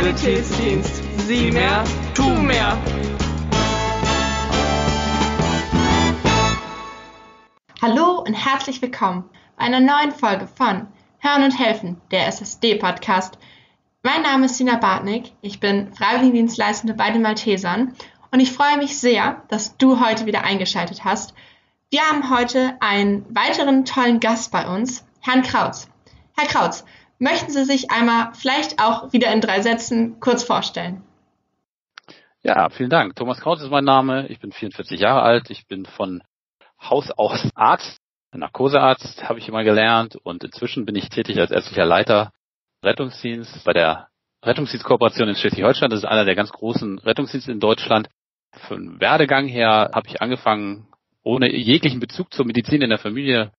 Sanitätsdienst. Sieh mehr, tu mehr. Hallo und herzlich willkommen bei einer neuen Folge von Hören und Helfen, der SSD-Podcast. Mein Name ist Sina Bartnick, ich bin Freiwilligendienstleistende bei den Maltesern und ich freue mich sehr, dass du heute wieder eingeschaltet hast. Wir haben heute einen weiteren tollen Gast bei uns, Herrn Krautz. Herr Krautz, möchten Sie sich einmal vielleicht auch wieder in drei Sätzen kurz vorstellen? Ja, vielen Dank. Thomas Krautz ist mein Name. Ich bin 44 Jahre alt. Ich bin von Haus aus Arzt, Narkosearzt habe ich immer gelernt und inzwischen bin ich tätig als ärztlicher Leiter Rettungsdienst bei der Rettungsdienstkooperation in Schleswig-Holstein. Das ist einer der ganz großen Rettungsdienste in Deutschland. Von Werdegang her habe ich angefangen, ohne jeglichen Bezug zur Medizin in der Familie,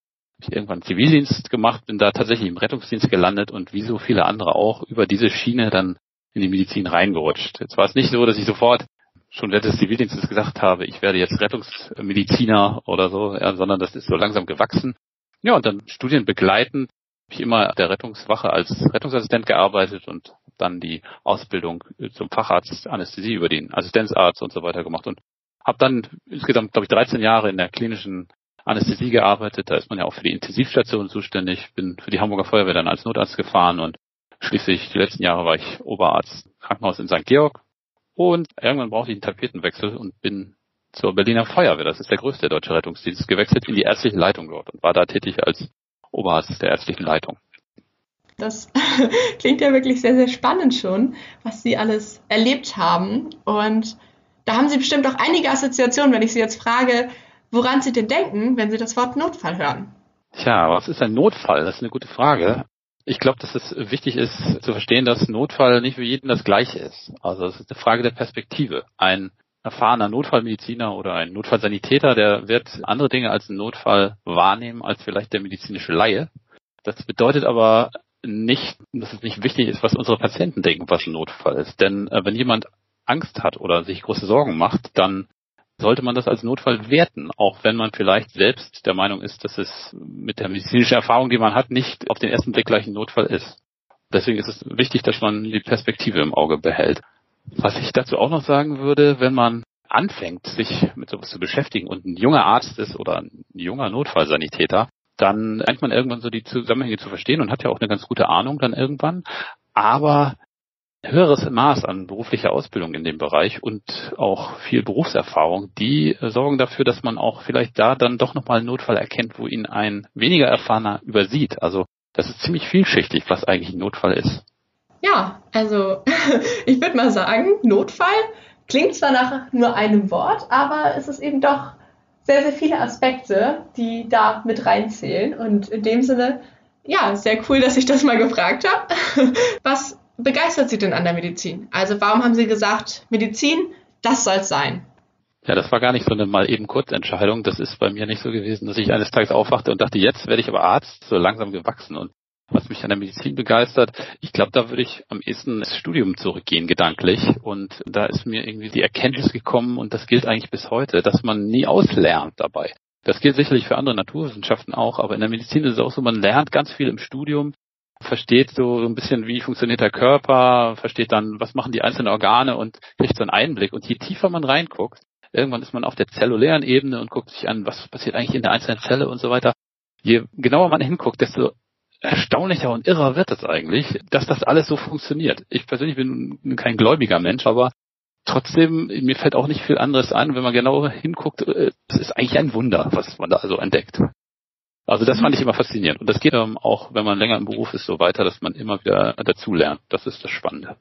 ich irgendwann Zivildienst gemacht, bin da tatsächlich im Rettungsdienst gelandet und wie so viele andere auch über diese Schiene dann in die Medizin reingerutscht. Jetzt war es nicht so, dass ich sofort schon während des Zivildienstes gesagt habe, ich werde jetzt Rettungsmediziner oder so, ja, sondern das ist so langsam gewachsen. Ja, und dann Studien begleitend habe ich immer der Rettungswache als Rettungsassistent gearbeitet und dann die Ausbildung zum Facharzt Anästhesie über den Assistenzarzt und so weiter gemacht und habe dann insgesamt, glaube ich, 13 Jahre in der klinischen Anästhesie gearbeitet. Da ist man ja auch für die Intensivstation zuständig. Bin für die Hamburger Feuerwehr dann als Notarzt gefahren und schließlich die letzten Jahre war ich Oberarzt Krankenhaus in St. Georg und irgendwann brauchte ich einen Tapetenwechsel und bin zur Berliner Feuerwehr, das ist der größte deutsche Rettungsdienst, gewechselt in die ärztliche Leitung dort und war da tätig als Oberarzt der ärztlichen Leitung. Das klingt ja wirklich sehr, sehr spannend schon, was Sie alles erlebt haben. Und da haben Sie bestimmt auch einige Assoziationen, wenn ich Sie jetzt frage, woran Sie denn denken, wenn Sie das Wort Notfall hören. Tja, was ist ein Notfall? Das ist eine gute Frage. Ich glaube, dass es wichtig ist zu verstehen, dass Notfall nicht für jeden das gleiche ist. Also es ist eine Frage der Perspektive. Ein erfahrener Notfallmediziner oder ein Notfallsanitäter, der wird andere Dinge als einen Notfall wahrnehmen als vielleicht der medizinische Laie. Das bedeutet aber nicht, dass es nicht wichtig ist, was unsere Patienten denken, was ein Notfall ist. Denn äh, wenn jemand Angst hat oder sich große Sorgen macht, dann sollte man das als Notfall werten, auch wenn man vielleicht selbst der Meinung ist, dass es mit der medizinischen Erfahrung, die man hat, nicht auf den ersten Blick gleich ein Notfall ist. Deswegen ist es wichtig, dass man die Perspektive im Auge behält. Was ich dazu auch noch sagen würde, wenn man anfängt, sich mit sowas zu beschäftigen und ein junger Arzt ist oder ein junger Notfallsanitäter, dann lernt man irgendwann so die Zusammenhänge zu verstehen und hat ja auch eine ganz gute Ahnung dann irgendwann. Aber höheres Maß an beruflicher Ausbildung in dem Bereich und auch viel Berufserfahrung, die äh, sorgen dafür, dass man auch vielleicht da dann doch nochmal einen Notfall erkennt, wo ihn ein weniger erfahrener übersieht. Also das ist ziemlich vielschichtig, was eigentlich ein Notfall ist. Ja, also ich würde mal sagen, Notfall klingt zwar nach nur einem Wort, aber es ist eben doch sehr, sehr viele Aspekte, die da mit reinzählen. Und in dem Sinne, ja, sehr cool, dass ich das mal gefragt habe. Was begeistert Sie denn an der Medizin? Also warum haben Sie gesagt, Medizin, das soll es sein? Ja, das war gar nicht so eine mal eben Kurzentscheidung. Das ist bei mir nicht so gewesen, dass ich eines Tages aufwachte und dachte, jetzt werde ich aber Arzt, so langsam gewachsen. Und was mich an der Medizin begeistert, ich glaube, da würde ich am ehesten ins Studium zurückgehen, gedanklich. Und da ist mir irgendwie die Erkenntnis gekommen, und das gilt eigentlich bis heute, dass man nie auslernt dabei. Das gilt sicherlich für andere Naturwissenschaften auch, aber in der Medizin ist es auch so, man lernt ganz viel im Studium, versteht so ein bisschen, wie funktioniert der Körper, versteht dann, was machen die einzelnen Organe und kriegt so einen Einblick. Und je tiefer man reinguckt, irgendwann ist man auf der zellulären Ebene und guckt sich an, was passiert eigentlich in der einzelnen Zelle und so weiter. Je genauer man hinguckt, desto erstaunlicher und irrer wird es eigentlich, dass das alles so funktioniert. Ich persönlich bin kein gläubiger Mensch, aber trotzdem, mir fällt auch nicht viel anderes ein. Wenn man genauer hinguckt, äh, es ist eigentlich ein Wunder, was man da also entdeckt. Also das fand ich immer faszinierend. Und das geht ähm, auch, wenn man länger im Beruf ist, so weiter, dass man immer wieder dazulernt. Das ist das Spannende.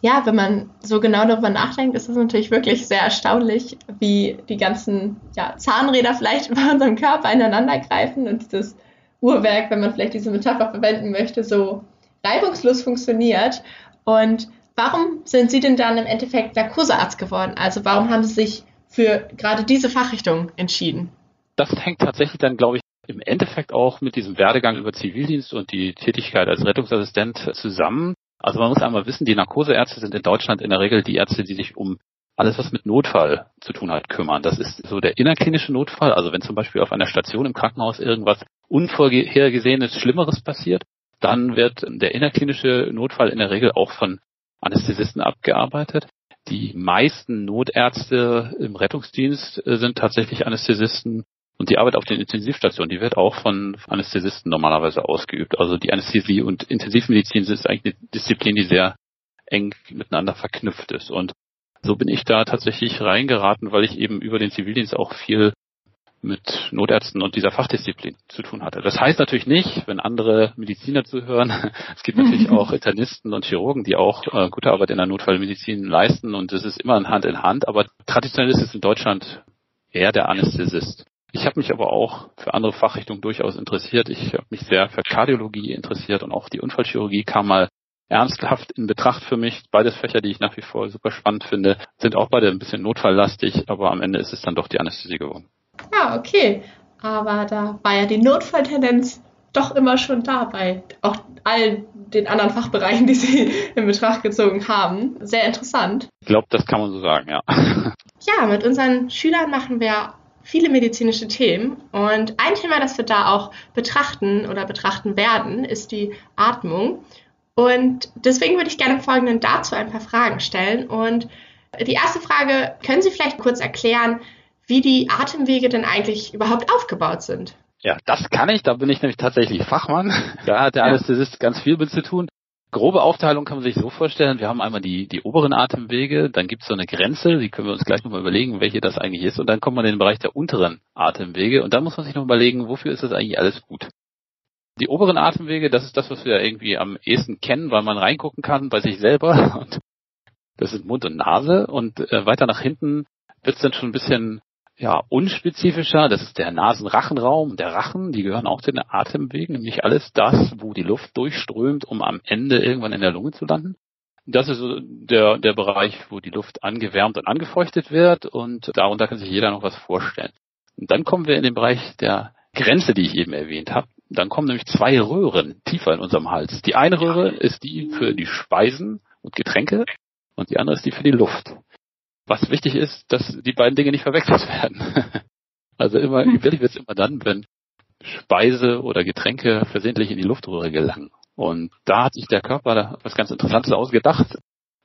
Ja, wenn man so genau darüber nachdenkt, ist es natürlich wirklich sehr erstaunlich, wie die ganzen ja, Zahnräder vielleicht bei unserem Körper ineinander greifen und dieses Uhrwerk, wenn man vielleicht diese Metapher verwenden möchte, so reibungslos funktioniert. Und warum sind Sie denn dann im Endeffekt Narkosearzt geworden? Also warum haben Sie sich für gerade diese Fachrichtung entschieden? Das hängt tatsächlich dann, glaube ich, im Endeffekt auch mit diesem Werdegang über Zivildienst und die Tätigkeit als Rettungsassistent zusammen. Also man muss einmal wissen, die Narkoseärzte sind in Deutschland in der Regel die Ärzte, die sich um alles, was mit Notfall zu tun hat, kümmern. Das ist so der innerklinische Notfall. Also wenn zum Beispiel auf einer Station im Krankenhaus irgendwas unvorhergesehenes, Schlimmeres passiert, dann wird der innerklinische Notfall in der Regel auch von Anästhesisten abgearbeitet. Die meisten Notärzte im Rettungsdienst äh, sind tatsächlich Anästhesisten und die Arbeit auf den Intensivstationen, die wird auch von Anästhesisten normalerweise ausgeübt. Also die Anästhesie und Intensivmedizin ist eigentlich eine Disziplin, die sehr eng miteinander verknüpft ist. Und so bin ich da tatsächlich reingeraten, weil ich eben über den Zivildienst auch viel mit Notärzten und dieser Fachdisziplin zu tun hatte. Das heißt natürlich nicht, wenn andere Mediziner zuhören, es gibt natürlich auch Internisten und Chirurgen, die auch äh, gute Arbeit in der Notfallmedizin leisten und es ist immer ein Hand in Hand, aber traditionell ist es in Deutschland eher der Anästhesist. Ich habe mich aber auch für andere Fachrichtungen durchaus interessiert. Ich habe mich sehr für Kardiologie interessiert und auch die Unfallchirurgie kam mal ernsthaft in Betracht für mich. Beides Fächer, die ich nach wie vor super spannend finde, sind auch beide ein bisschen notfalllastig, aber am Ende ist es dann doch die Anästhesie geworden. Ja, okay. Aber da war ja die Notfalltendenz doch immer schon da bei auch all den anderen Fachbereichen, die Sie in Betracht gezogen haben. Sehr interessant. Ich glaube, das kann man so sagen, ja. Ja, mit unseren Schülern machen wir viele medizinische Themen und ein Thema, das wir da auch betrachten oder betrachten werden, ist die Atmung. Und deswegen würde ich gerne im Folgenden dazu ein paar Fragen stellen. Und die erste Frage, können Sie vielleicht kurz erklären, wie die Atemwege denn eigentlich überhaupt aufgebaut sind? Ja, das kann ich. Da bin ich nämlich tatsächlich Fachmann. Da hat der ja. Anästhesist ganz viel mit zu tun. Grobe Aufteilung kann man sich so vorstellen. Wir haben einmal die, die oberen Atemwege, dann gibt es so eine Grenze, die können wir uns gleich nochmal überlegen, welche das eigentlich ist. Und dann kommt man in den Bereich der unteren Atemwege und dann muss man sich noch überlegen, wofür ist das eigentlich alles gut. Die oberen Atemwege, das ist das, was wir irgendwie am ehesten kennen, weil man reingucken kann bei sich selber. Und das sind Mund und Nase. Und äh, weiter nach hinten wird es dann schon ein bisschen ja, unspezifischer. Das ist der Nasenrachenraum, der Rachen, die gehören auch zu den Atemwegen, nämlich alles das, wo die Luft durchströmt, um am Ende irgendwann in der Lunge zu landen. Das ist der, der Bereich, wo die Luft angewärmt und angefeuchtet wird und darunter kann sich jeder noch was vorstellen. Und dann kommen wir in den Bereich der Grenze, die ich eben erwähnt habe. Dann kommen nämlich zwei Röhren tiefer in unserem Hals. Die eine Röhre ist die für die Speisen und Getränke und die andere ist die für die Luft. Was wichtig ist, dass die beiden Dinge nicht verwechselt werden. also immer, gefährlich wird es immer dann, wenn Speise oder Getränke versehentlich in die Luftröhre gelangen. Und da hat sich der Körper was ganz Interessantes ausgedacht.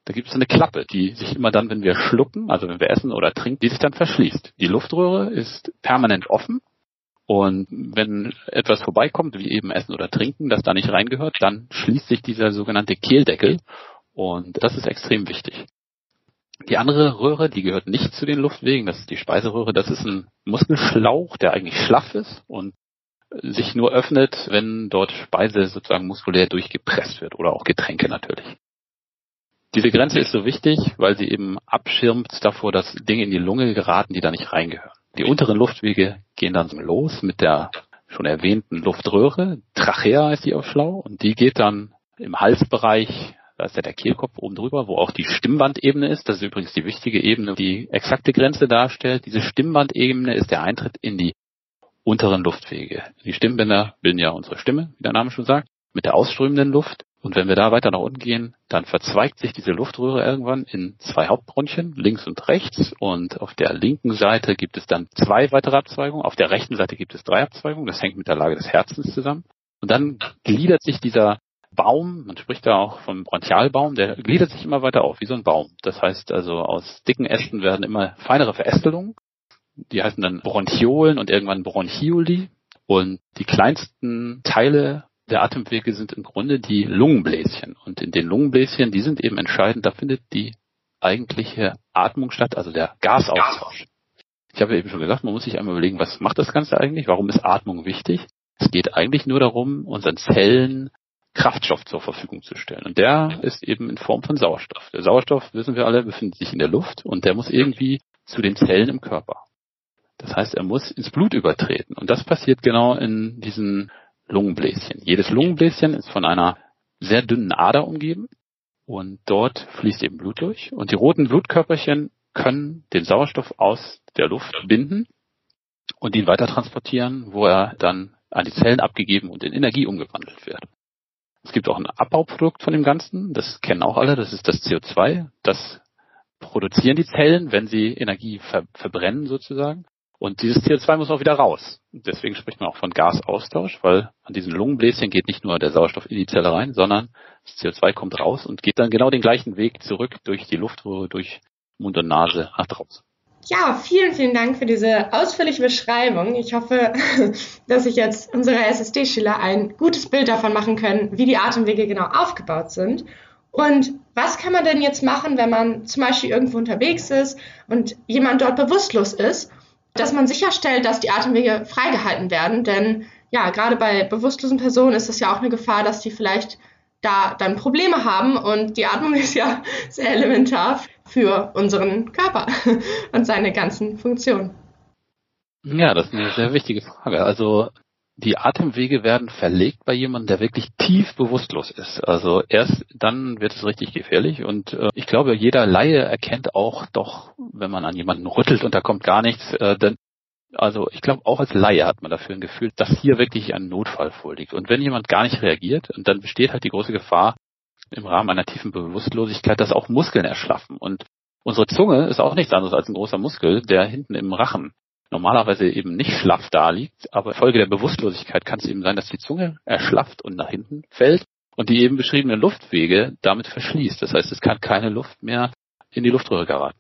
Da gibt es eine Klappe, die sich immer dann, wenn wir schlucken, also wenn wir essen oder trinken, die sich dann verschließt. Die Luftröhre ist permanent offen und wenn etwas vorbeikommt, wie eben Essen oder Trinken, das da nicht reingehört, dann schließt sich dieser sogenannte Kehldeckel und das ist extrem wichtig. Die andere Röhre, die gehört nicht zu den Luftwegen, das ist die Speiseröhre, das ist ein Muskelschlauch, der eigentlich schlaff ist und sich nur öffnet, wenn dort Speise sozusagen muskulär durchgepresst wird oder auch Getränke natürlich. Diese Grenze ist so wichtig, weil sie eben abschirmt davor, dass Dinge in die Lunge geraten, die da nicht reingehören. Die unteren Luftwege gehen dann los mit der schon erwähnten Luftröhre. Trachea ist die auf Schlau und die geht dann im Halsbereich, da ist ja der Kehlkopf oben drüber, wo auch die Stimmbandebene ist. Das ist übrigens die wichtige Ebene, die exakte Grenze darstellt. Diese Stimmbandebene ist der Eintritt in die unteren Luftwege. Die Stimmbänder bilden ja unsere Stimme, wie der Name schon sagt, mit der ausströmenden Luft. Und wenn wir da weiter nach unten gehen, dann verzweigt sich diese Luftröhre irgendwann in zwei Hauptbronchien, links und rechts. Und auf der linken Seite gibt es dann zwei weitere Abzweigungen. Auf der rechten Seite gibt es drei Abzweigungen. Das hängt mit der Lage des Herzens zusammen. Und dann gliedert sich dieser Baum, man spricht da auch vom Bronchialbaum, der gliedert sich immer weiter auf, wie so ein Baum. Das heißt also, aus dicken Ästen werden immer feinere Verästelungen. Die heißen dann Bronchiolen und irgendwann Bronchioli. Und die kleinsten Teile der Atemwege sind im Grunde die Lungenbläschen. Und in den Lungenbläschen, die sind eben entscheidend, da findet die eigentliche Atmung statt, also der Gasaustausch. Ich habe eben schon gesagt, man muss sich einmal überlegen, was macht das Ganze eigentlich? Warum ist Atmung wichtig? Es geht eigentlich nur darum, unseren Zellen Kraftstoff zur Verfügung zu stellen. Und der ist eben in Form von Sauerstoff. Der Sauerstoff, wissen wir alle, befindet sich in der Luft und der muss irgendwie zu den Zellen im Körper. Das heißt, er muss ins Blut übertreten. Und das passiert genau in diesen Lungenbläschen. Jedes Lungenbläschen ist von einer sehr dünnen Ader umgeben und dort fließt eben Blut durch und die roten Blutkörperchen können den Sauerstoff aus der Luft binden und ihn weiter transportieren, wo er dann an die Zellen abgegeben und in Energie umgewandelt wird. Es gibt auch ein Abbauprodukt von dem Ganzen, das kennen auch alle, das ist das CO2. Das produzieren die Zellen, wenn sie Energie ver verbrennen sozusagen. Und dieses CO2 muss auch wieder raus. Deswegen spricht man auch von Gasaustausch, weil an diesen Lungenbläschen geht nicht nur der Sauerstoff in die Zelle rein, sondern das CO2 kommt raus und geht dann genau den gleichen Weg zurück durch die Luftröhre, durch Mund und Nase nach draußen. Ja, vielen, vielen Dank für diese ausführliche Beschreibung. Ich hoffe, dass sich jetzt unsere SSD-Schüler ein gutes Bild davon machen können, wie die Atemwege genau aufgebaut sind. Und was kann man denn jetzt machen, wenn man zum Beispiel irgendwo unterwegs ist und jemand dort bewusstlos ist, dass man sicherstellt, dass die Atemwege freigehalten werden? Denn ja, gerade bei bewusstlosen Personen ist es ja auch eine Gefahr, dass die vielleicht da dann Probleme haben und die Atmung ist ja sehr elementar für unseren Körper und seine ganzen Funktionen. Ja, das ist eine sehr wichtige Frage. Also die Atemwege werden verlegt bei jemandem, der wirklich tief bewusstlos ist. Also erst dann wird es richtig gefährlich und äh, ich glaube, jeder Laie erkennt auch doch, wenn man an jemanden rüttelt und da kommt gar nichts, äh, dann also ich glaube, auch als Laie hat man dafür ein Gefühl, dass hier wirklich ein Notfall vorliegt. Und wenn jemand gar nicht reagiert, und dann besteht halt die große Gefahr im Rahmen einer tiefen Bewusstlosigkeit, dass auch Muskeln erschlaffen. Und unsere Zunge ist auch nichts anderes als ein großer Muskel, der hinten im Rachen normalerweise eben nicht schlaff da liegt, aber Folge der Bewusstlosigkeit kann es eben sein, dass die Zunge erschlafft und nach hinten fällt und die eben beschriebenen Luftwege damit verschließt. Das heißt, es kann keine Luft mehr in die Luftröhre geraten.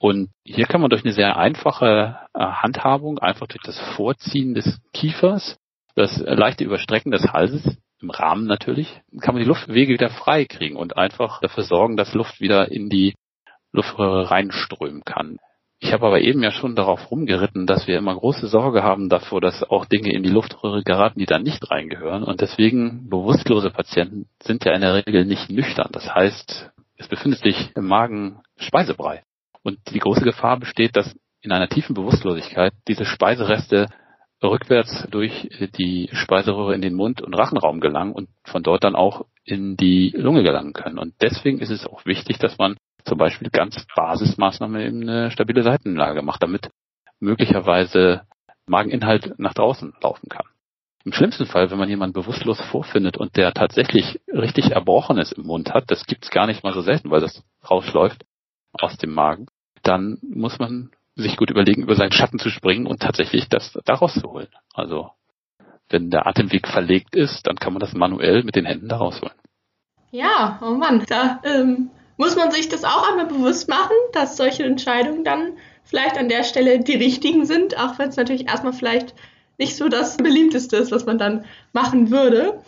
Und hier kann man durch eine sehr einfache äh, Handhabung, einfach durch das Vorziehen des Kiefers, das leichte Überstrecken des Halses, im Rahmen natürlich, kann man die Luftwege wieder frei kriegen und einfach dafür sorgen, dass Luft wieder in die Luftröhre reinströmen kann. Ich habe aber eben ja schon darauf rumgeritten, dass wir immer große Sorge haben davor, dass auch Dinge in die Luftröhre geraten, die da nicht reingehören. Und deswegen bewusstlose Patienten sind ja in der Regel nicht nüchtern. Das heißt, es befindet sich im Magen Speisebrei. Und die große Gefahr besteht, dass in einer tiefen Bewusstlosigkeit diese Speisereste rückwärts durch die Speiseröhre in den Mund- und Rachenraum gelangen und von dort dann auch in die Lunge gelangen können. Und deswegen ist es auch wichtig, dass man zum Beispiel ganz Basismaßnahmen in eine stabile Seitenlage macht, damit möglicherweise Mageninhalt nach draußen laufen kann. Im schlimmsten Fall, wenn man jemanden bewusstlos vorfindet und der tatsächlich richtig Erbrochenes im Mund hat, das gibt's gar nicht mal so selten, weil das rausläuft, aus dem Magen, dann muss man sich gut überlegen, über seinen Schatten zu springen und tatsächlich das da rauszuholen. Also wenn der Atemweg verlegt ist, dann kann man das manuell mit den Händen da rausholen. Ja, oh Mann, da ähm, muss man sich das auch einmal bewusst machen, dass solche Entscheidungen dann vielleicht an der Stelle die richtigen sind, auch wenn es natürlich erstmal vielleicht nicht so das beliebteste ist, was man dann machen würde.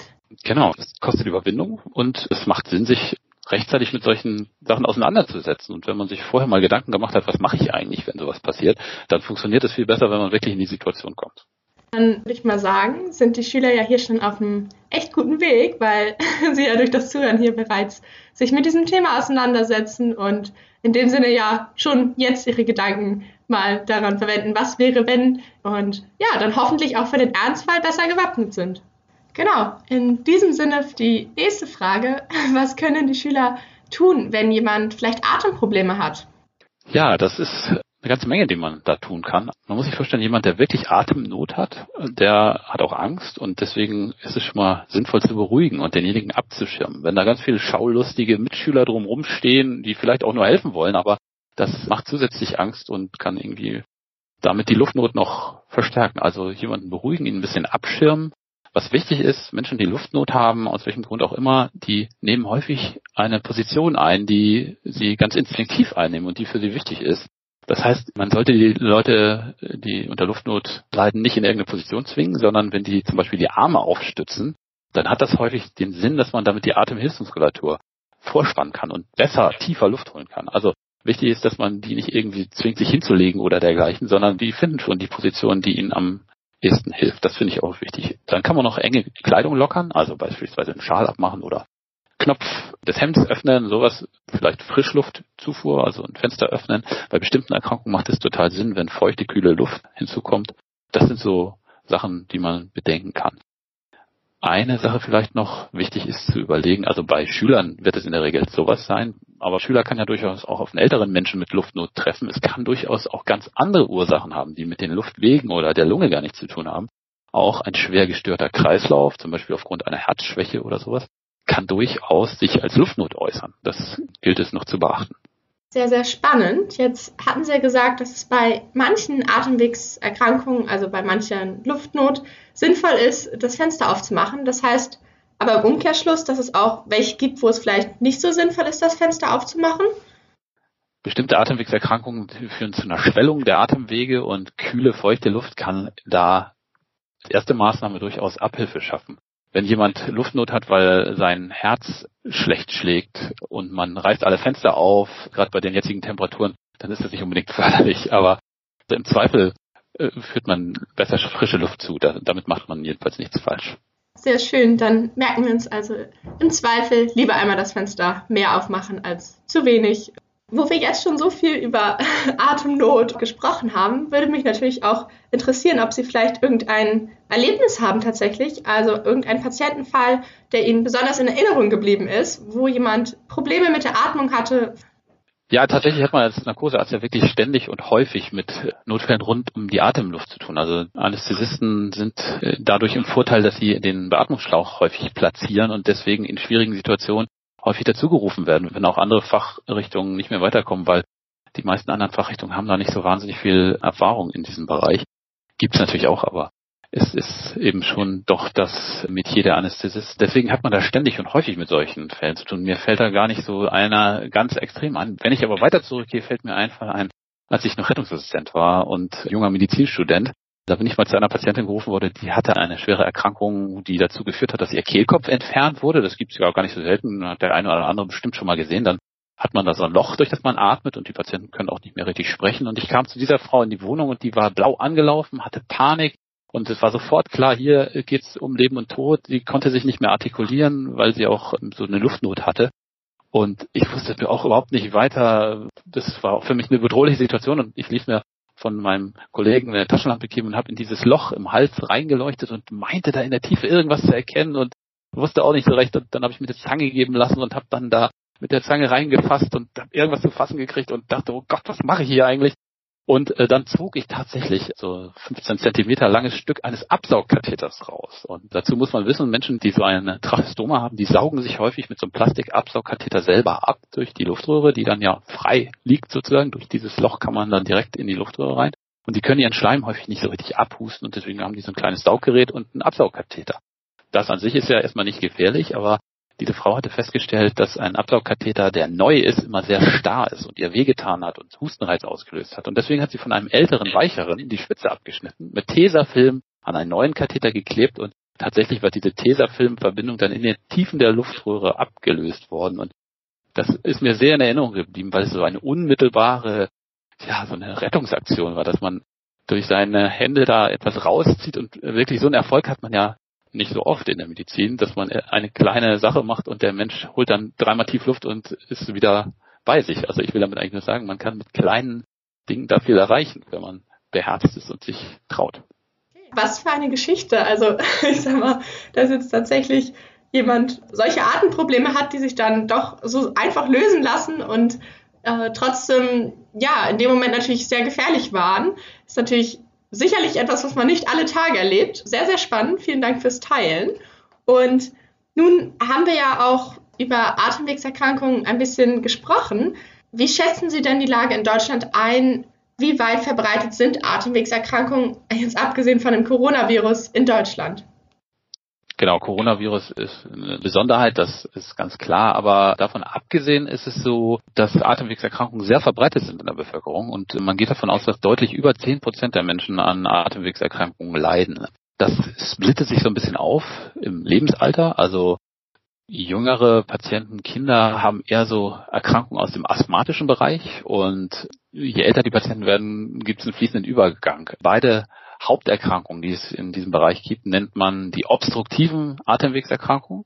Genau, es kostet Überwindung und es macht Sinn, sich rechtzeitig mit solchen Sachen auseinanderzusetzen. Und wenn man sich vorher mal Gedanken gemacht hat, was mache ich eigentlich, wenn sowas passiert, dann funktioniert es viel besser, wenn man wirklich in die Situation kommt. Dann würde ich mal sagen, sind die Schüler ja hier schon auf einem echt guten Weg, weil sie ja durch das Zuhören hier bereits sich mit diesem Thema auseinandersetzen und in dem Sinne ja schon jetzt ihre Gedanken mal daran verwenden, was wäre wenn und ja, dann hoffentlich auch für den Ernstfall besser gewappnet sind. Genau, in diesem Sinne die nächste Frage. Was können die Schüler tun, wenn jemand vielleicht Atemprobleme hat? Ja, das ist eine ganze Menge, die man da tun kann. Man muss sich vorstellen, jemand, der wirklich Atemnot hat, der hat auch Angst und deswegen ist es schon mal sinnvoll zu beruhigen und denjenigen abzuschirmen. Wenn da ganz viele schaulustige Mitschüler drumherum stehen, die vielleicht auch nur helfen wollen, aber das macht zusätzlich Angst und kann irgendwie damit die Luftnot noch verstärken. Also jemanden beruhigen, ihn ein bisschen abschirmen, was wichtig ist, Menschen, die Luftnot haben, aus welchem Grund auch immer, die nehmen häufig eine Position ein, die sie ganz instinktiv einnehmen und die für sie wichtig ist. Das heißt, man sollte die Leute, die unter Luftnot leiden, nicht in irgendeine Position zwingen, sondern wenn die zum Beispiel die Arme aufstützen, dann hat das häufig den Sinn, dass man damit die Atemhilfsmuskulatur vorspannen kann und besser, tiefer Luft holen kann. Also wichtig ist, dass man die nicht irgendwie zwingt, sich hinzulegen oder dergleichen, sondern die finden schon die Position, die ihnen am ehesten hilft. Das finde ich auch wichtig. Dann kann man noch enge Kleidung lockern, also beispielsweise einen Schal abmachen oder Knopf des Hemds öffnen, sowas, vielleicht Frischluftzufuhr, also ein Fenster öffnen. Bei bestimmten Erkrankungen macht es total Sinn, wenn feuchte, kühle Luft hinzukommt. Das sind so Sachen, die man bedenken kann. Eine Sache vielleicht noch wichtig ist zu überlegen, also bei Schülern wird es in der Regel sowas sein, aber Schüler kann ja durchaus auch auf einen älteren Menschen mit Luftnot treffen. Es kann durchaus auch ganz andere Ursachen haben, die mit den Luftwegen oder der Lunge gar nichts zu tun haben. Auch ein schwer gestörter Kreislauf, zum Beispiel aufgrund einer Herzschwäche oder sowas, kann durchaus sich als Luftnot äußern. Das gilt es noch zu beachten. Sehr, sehr spannend. Jetzt hatten Sie ja gesagt, dass es bei manchen Atemwegserkrankungen, also bei manchen Luftnot, sinnvoll ist, das Fenster aufzumachen. Das heißt aber im Umkehrschluss, dass es auch welche gibt, wo es vielleicht nicht so sinnvoll ist, das Fenster aufzumachen. Bestimmte Atemwegserkrankungen führen zu einer Schwellung der Atemwege und kühle, feuchte Luft kann da als erste Maßnahme durchaus Abhilfe schaffen wenn jemand Luftnot hat, weil sein Herz schlecht schlägt und man reißt alle Fenster auf, gerade bei den jetzigen Temperaturen, dann ist das nicht unbedingt förderlich. Aber im Zweifel äh, führt man besser frische Luft zu. Da, damit macht man jedenfalls nichts falsch. Sehr schön. Dann merken wir uns also im Zweifel lieber einmal das Fenster mehr aufmachen als zu wenig. Wo wir jetzt schon so viel über Atemnot gesprochen haben, würde mich natürlich auch interessieren, ob Sie vielleicht irgendein Erlebnis haben tatsächlich, also irgendein Patientenfall, der Ihnen besonders in Erinnerung geblieben ist, wo jemand Probleme mit der Atmung hatte. Ja, tatsächlich hat man als Narkosearzt ja wirklich ständig und häufig mit Notfällen rund um die Atemluft zu tun. Also Anästhesisten sind äh, dadurch im Vorteil, dass sie den Beatmungsschlauch häufig platzieren und deswegen in schwierigen Situationen häufig dazugerufen werden, wenn auch andere Fachrichtungen nicht mehr weiterkommen, weil die meisten anderen Fachrichtungen haben da nicht so wahnsinnig viel Erfahrung in diesem Bereich. Gibt es natürlich auch, aber es ist eben schon doch das Metier der Anästhesist. Deswegen hat man da ständig und häufig mit solchen Fällen zu tun. Mir fällt da gar nicht so einer ganz extrem an. Wenn ich aber weiter zurückgehe, fällt mir ein Fall ein, als ich noch Rettungsassistent war und junger Medizinstudent. Da bin ich mal zu einer Patientin gerufen worden, die hatte eine schwere Erkrankung, die dazu geführt hat, dass ihr Kehlkopf entfernt wurde. Das gibt es ja auch gar nicht so selten. Hat der eine oder andere bestimmt schon mal gesehen. Dann hat man da so ein Loch, durch das man atmet und die Patienten können auch nicht mehr richtig sprechen. Und ich kam zu dieser Frau in die Wohnung und die war blau angelaufen, hatte Panik. Und es war sofort klar, hier geht's um Leben und Tod. Sie konnte sich nicht mehr artikulieren, weil sie auch so eine Luftnot hatte. Und ich wusste mir auch überhaupt nicht weiter. Das war für mich eine bedrohliche Situation und ich ließ mir von meinem Kollegen eine Taschenlampe gegeben und habe in dieses Loch im Hals reingeleuchtet und meinte da in der Tiefe irgendwas zu erkennen und wusste auch nicht so recht. Und dann habe ich mir die Zange geben lassen und habe dann da mit der Zange reingefasst und hab irgendwas zu fassen gekriegt und dachte, oh Gott, was mache ich hier eigentlich? Und äh, dann zog ich tatsächlich so 15 Zentimeter langes Stück eines Absaugkatheters raus. Und dazu muss man wissen, Menschen, die so eine Trachestoma haben, die saugen sich häufig mit so einem Plastikabsaugkatheter selber ab durch die Luftröhre, die dann ja frei liegt sozusagen. Durch dieses Loch kann man dann direkt in die Luftröhre rein. Und die können ihren Schleim häufig nicht so richtig abhusten und deswegen haben die so ein kleines Sauggerät und einen Absaugkatheter. Das an sich ist ja erstmal nicht gefährlich, aber diese Frau hatte festgestellt, dass ein Absaugkatheter, der neu ist, immer sehr starr ist und ihr wehgetan hat und Hustenreiz ausgelöst hat. Und deswegen hat sie von einem älteren, weicheren die Spitze abgeschnitten, mit Tesafilm an einen neuen Katheter geklebt und tatsächlich war diese Tesafilmverbindung dann in den Tiefen der Luftröhre abgelöst worden. Und das ist mir sehr in Erinnerung geblieben, weil es so eine unmittelbare, ja, so eine Rettungsaktion war, dass man durch seine Hände da etwas rauszieht und wirklich so einen Erfolg hat man ja nicht so oft in der Medizin, dass man eine kleine Sache macht und der Mensch holt dann dreimal tief Luft und ist wieder bei sich. Also ich will damit eigentlich nur sagen, man kann mit kleinen Dingen da viel erreichen, wenn man beherzt ist und sich traut. Was für eine Geschichte. Also ich sag mal, dass jetzt tatsächlich jemand solche Atemprobleme hat, die sich dann doch so einfach lösen lassen und äh, trotzdem ja in dem Moment natürlich sehr gefährlich waren, ist natürlich sicherlich etwas, was man nicht alle Tage erlebt. Sehr, sehr spannend. Vielen Dank fürs Teilen. Und nun haben wir ja auch über Atemwegserkrankungen ein bisschen gesprochen. Wie schätzen Sie denn die Lage in Deutschland ein? Wie weit verbreitet sind Atemwegserkrankungen, jetzt abgesehen von dem Coronavirus, in Deutschland? Genau, Coronavirus ist eine Besonderheit, das ist ganz klar. Aber davon abgesehen ist es so, dass Atemwegserkrankungen sehr verbreitet sind in der Bevölkerung und man geht davon aus, dass deutlich über zehn Prozent der Menschen an Atemwegserkrankungen leiden. Das splittet sich so ein bisschen auf im Lebensalter. Also jüngere Patienten, Kinder haben eher so Erkrankungen aus dem asthmatischen Bereich und je älter die Patienten werden, gibt es einen fließenden Übergang. Beide Haupterkrankungen, die es in diesem Bereich gibt, nennt man die obstruktiven Atemwegserkrankungen.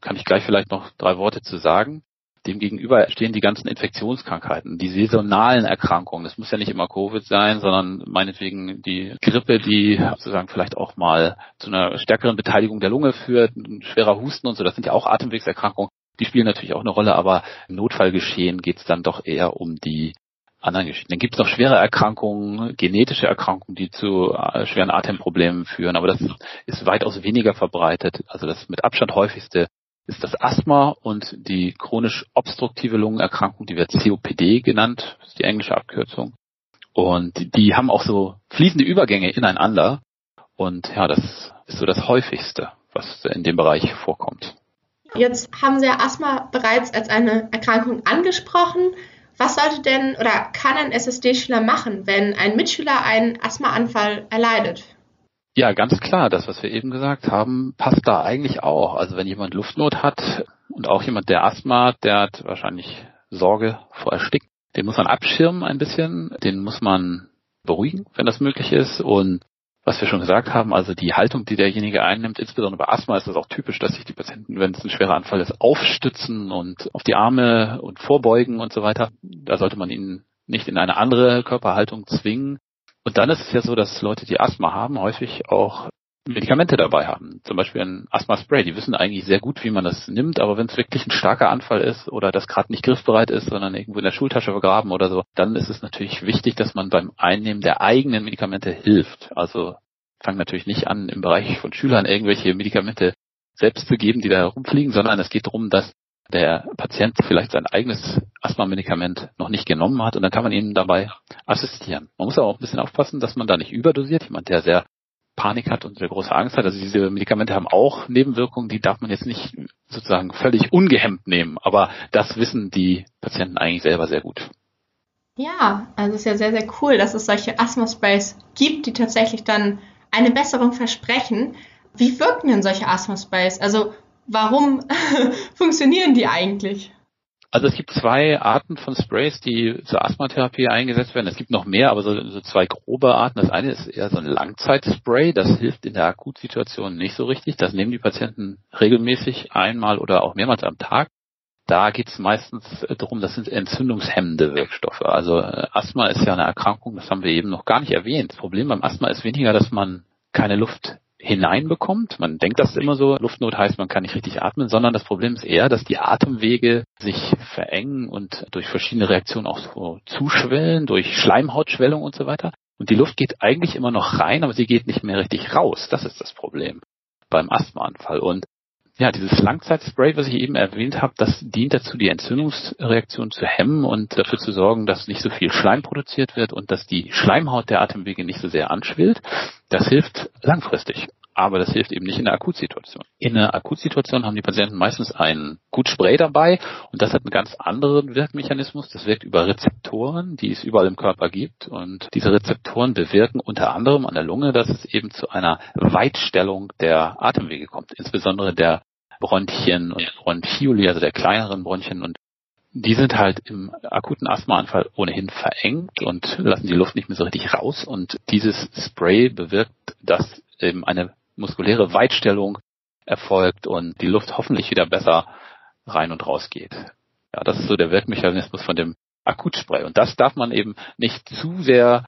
Kann ich gleich vielleicht noch drei Worte zu sagen. Demgegenüber stehen die ganzen Infektionskrankheiten, die saisonalen Erkrankungen. Das muss ja nicht immer Covid sein, sondern meinetwegen die Grippe, die sozusagen vielleicht auch mal zu einer stärkeren Beteiligung der Lunge führt, ein schwerer Husten und so. Das sind ja auch Atemwegserkrankungen. Die spielen natürlich auch eine Rolle, aber im Notfallgeschehen geht es dann doch eher um die anderen Geschichten. Dann gibt es noch schwere Erkrankungen, genetische Erkrankungen, die zu äh, schweren Atemproblemen führen, aber das ist weitaus weniger verbreitet. Also das mit Abstand häufigste ist das Asthma und die chronisch obstruktive Lungenerkrankung, die wird COPD genannt, ist die englische Abkürzung. Und die, haben auch so fließende Übergänge ineinander. Und ja, das ist so das häufigste, was in dem Bereich vorkommt. Jetzt haben Sie ja Asthma bereits als eine Erkrankung angesprochen. Was sollte denn oder kann ein SSD-Schüler machen, wenn ein Mitschüler einen Asthmaanfall erleidet? Ja, ganz klar. Das, was wir eben gesagt haben, passt da eigentlich auch. Also wenn jemand Luftnot hat und auch jemand, der Asthma hat, der hat wahrscheinlich Sorge vor Ersticken. Den muss man abschirmen ein bisschen. Den muss man beruhigen, wenn das möglich ist. Und was wir schon gesagt haben, also die Haltung, die derjenige einnimmt, insbesondere bei Asthma ist das auch typisch, dass sich die Patienten, wenn es ein schwerer Anfall ist, aufstützen und auf die Arme und vorbeugen und so weiter. Da sollte man ihnen nicht in eine andere Körperhaltung zwingen. Und dann ist es ja so, dass Leute, die Asthma haben, häufig auch Medikamente dabei haben. Zum Beispiel ein Asthma-Spray. Die wissen eigentlich sehr gut, wie man das nimmt, aber wenn es wirklich ein starker Anfall ist oder das gerade nicht griffbereit ist, sondern irgendwo in der Schultasche vergraben oder so, dann ist es natürlich wichtig, dass man beim Einnehmen der eigenen Medikamente hilft. Also fangen natürlich nicht an, im Bereich von Schülern irgendwelche Medikamente selbst zu geben, die da herumfliegen, sondern es geht darum, dass der Patient vielleicht sein eigenes Asthma-Medikament noch nicht genommen hat und dann kann man ihm dabei assistieren. Man muss aber auch ein bisschen aufpassen, dass man da nicht überdosiert. Jemand, der sehr Panik hat und sehr große Angst hat. Also diese Medikamente haben auch Nebenwirkungen, die darf man jetzt nicht sozusagen völlig ungehemmt nehmen. Aber das wissen die Patienten eigentlich selber sehr gut. Ja, also es ist ja sehr, sehr cool, dass es solche Asthma-Sprays gibt, die tatsächlich dann eine Besserung versprechen. Wie wirken denn solche Asthma-Sprays? Also warum funktionieren die eigentlich? Also es gibt zwei Arten von Sprays, die zur Asthmatherapie eingesetzt werden. Es gibt noch mehr, aber so, so zwei grobe Arten. Das eine ist eher so ein Langzeitspray. Das hilft in der Akutsituation nicht so richtig. Das nehmen die Patienten regelmäßig einmal oder auch mehrmals am Tag. Da geht es meistens darum, das sind entzündungshemmende Wirkstoffe. Also äh, Asthma ist ja eine Erkrankung, das haben wir eben noch gar nicht erwähnt. Das Problem beim Asthma ist weniger, dass man keine Luft hineinbekommt. Man denkt das immer so, Luftnot heißt, man kann nicht richtig atmen, sondern das Problem ist eher, dass die Atemwege sich verengen und durch verschiedene Reaktionen auch so zuschwellen, durch Schleimhautschwellung und so weiter. Und die Luft geht eigentlich immer noch rein, aber sie geht nicht mehr richtig raus. Das ist das Problem beim Asthmaanfall. Und ja, dieses Langzeitspray, was ich eben erwähnt habe, das dient dazu, die Entzündungsreaktion zu hemmen und dafür zu sorgen, dass nicht so viel Schleim produziert wird und dass die Schleimhaut der Atemwege nicht so sehr anschwillt. Das hilft langfristig. Aber das hilft eben nicht in der Akutsituation. In der Akutsituation haben die Patienten meistens ein gut Spray dabei und das hat einen ganz anderen Wirkmechanismus. Das wirkt über Rezeptoren, die es überall im Körper gibt. Und diese Rezeptoren bewirken unter anderem an der Lunge, dass es eben zu einer Weitstellung der Atemwege kommt, insbesondere der Bronchien und Bronchioli, also der kleineren Bronchien und die sind halt im akuten Asthmaanfall ohnehin verengt und lassen die Luft nicht mehr so richtig raus. Und dieses Spray bewirkt, dass eben eine muskuläre Weitstellung erfolgt und die Luft hoffentlich wieder besser rein und raus geht. Ja, das ist so der Wirkmechanismus von dem Akutspray. Und das darf man eben nicht zu sehr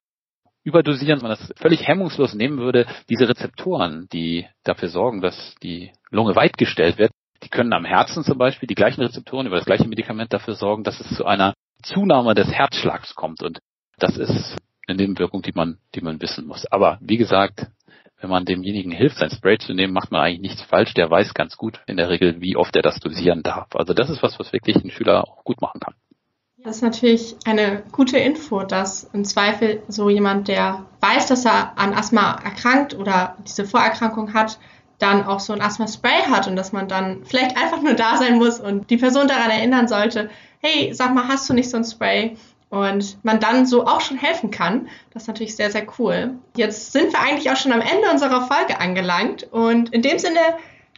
überdosieren, wenn man das völlig hemmungslos nehmen würde. Diese Rezeptoren, die dafür sorgen, dass die Lunge weit gestellt wird, die können am Herzen zum Beispiel, die gleichen Rezeptoren über das gleiche Medikament dafür sorgen, dass es zu einer Zunahme des Herzschlags kommt. Und das ist eine Nebenwirkung, die man, die man wissen muss. Aber wie gesagt, wenn man demjenigen hilft, sein Spray zu nehmen, macht man eigentlich nichts falsch. Der weiß ganz gut in der Regel, wie oft er das dosieren darf. Also das ist was, was wirklich ein Schüler auch gut machen kann. Das ist natürlich eine gute Info, dass im Zweifel so jemand, der weiß, dass er an Asthma erkrankt oder diese Vorerkrankung hat, dann auch so ein Asthma-Spray hat und dass man dann vielleicht einfach nur da sein muss und die Person daran erinnern sollte, hey, sag mal, hast du nicht so ein Spray? Und man dann so auch schon helfen kann. Das ist natürlich sehr, sehr cool. Jetzt sind wir eigentlich auch schon am Ende unserer Folge angelangt und in dem Sinne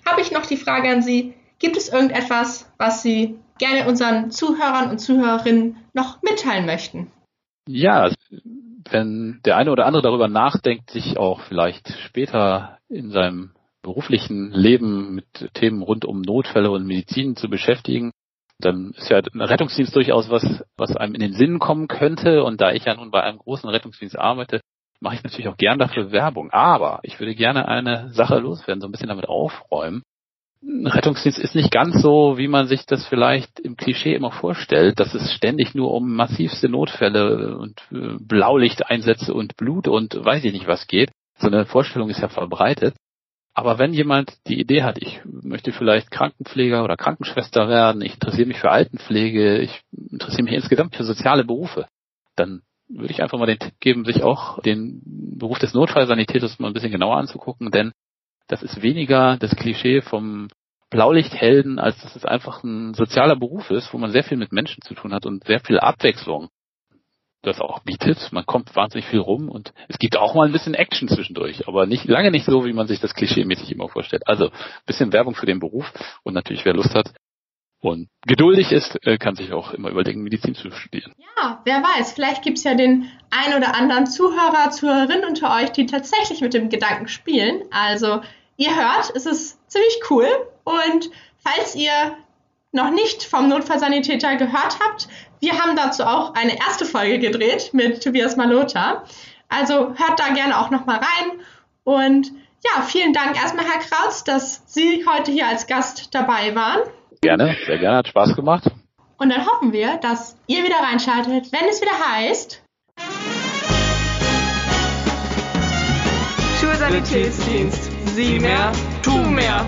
habe ich noch die Frage an Sie, gibt es irgendetwas, was Sie gerne unseren Zuhörern und Zuhörerinnen noch mitteilen möchten? Ja, wenn der eine oder andere darüber nachdenkt, sich auch vielleicht später in seinem beruflichen Leben mit Themen rund um Notfälle und Medizin zu beschäftigen, dann ist ja ein Rettungsdienst durchaus was, was einem in den Sinn kommen könnte. Und da ich ja nun bei einem großen Rettungsdienst arbeite, mache ich natürlich auch gern dafür Werbung. Aber ich würde gerne eine Sache loswerden, so ein bisschen damit aufräumen. Ein Rettungsdienst ist nicht ganz so, wie man sich das vielleicht im Klischee immer vorstellt, dass es ständig nur um massivste Notfälle und äh, Blaulichteinsätze und Blut und weiß ich nicht was geht. So eine Vorstellung ist ja verbreitet. Aber wenn jemand die Idee hat, ich möchte vielleicht Krankenpfleger oder Krankenschwester werden, ich interessiere mich für Altenpflege, ich interessiere mich insgesamt für soziale Berufe, dann würde ich einfach mal den Tipp geben, sich auch den Beruf des Notfallsanitäters mal ein bisschen genauer anzugucken, denn das ist weniger das Klischee vom Blaulichthelden, als dass es einfach ein sozialer Beruf ist, wo man sehr viel mit Menschen zu tun hat und sehr viel Abwechslung das auch bietet. Man kommt wahnsinnig viel rum und es gibt auch mal ein bisschen Action zwischendurch, aber nicht lange nicht so, wie man sich das klischee-mäßig immer vorstellt. Also bisschen Werbung für den Beruf und natürlich, wer Lust hat und geduldig ist, äh, kann sich auch immer überlegen, Medizin zu studieren. Ja, wer weiß, vielleicht gibt's ja den ein oder anderen Zuhörer, Zuhörerin unter euch, die tatsächlich mit dem Gedanken spielen. Also ihr hört, es ist ziemlich cool und falls ihr noch nicht vom Notfallsanitäter gehört habt, wir haben dazu auch eine erste Folge gedreht mit Tobias Malota. Also hört da gerne auch nochmal rein. Und ja, vielen Dank erstmal, Herr Krautz, dass Sie heute hier als Gast dabei waren. Gerne, sehr gerne, hat Spaß gemacht. Und dann hoffen wir, dass ihr wieder reinschaltet, wenn es wieder heißt. Schulsanitätsdienst. Sieh mehr, tu mehr.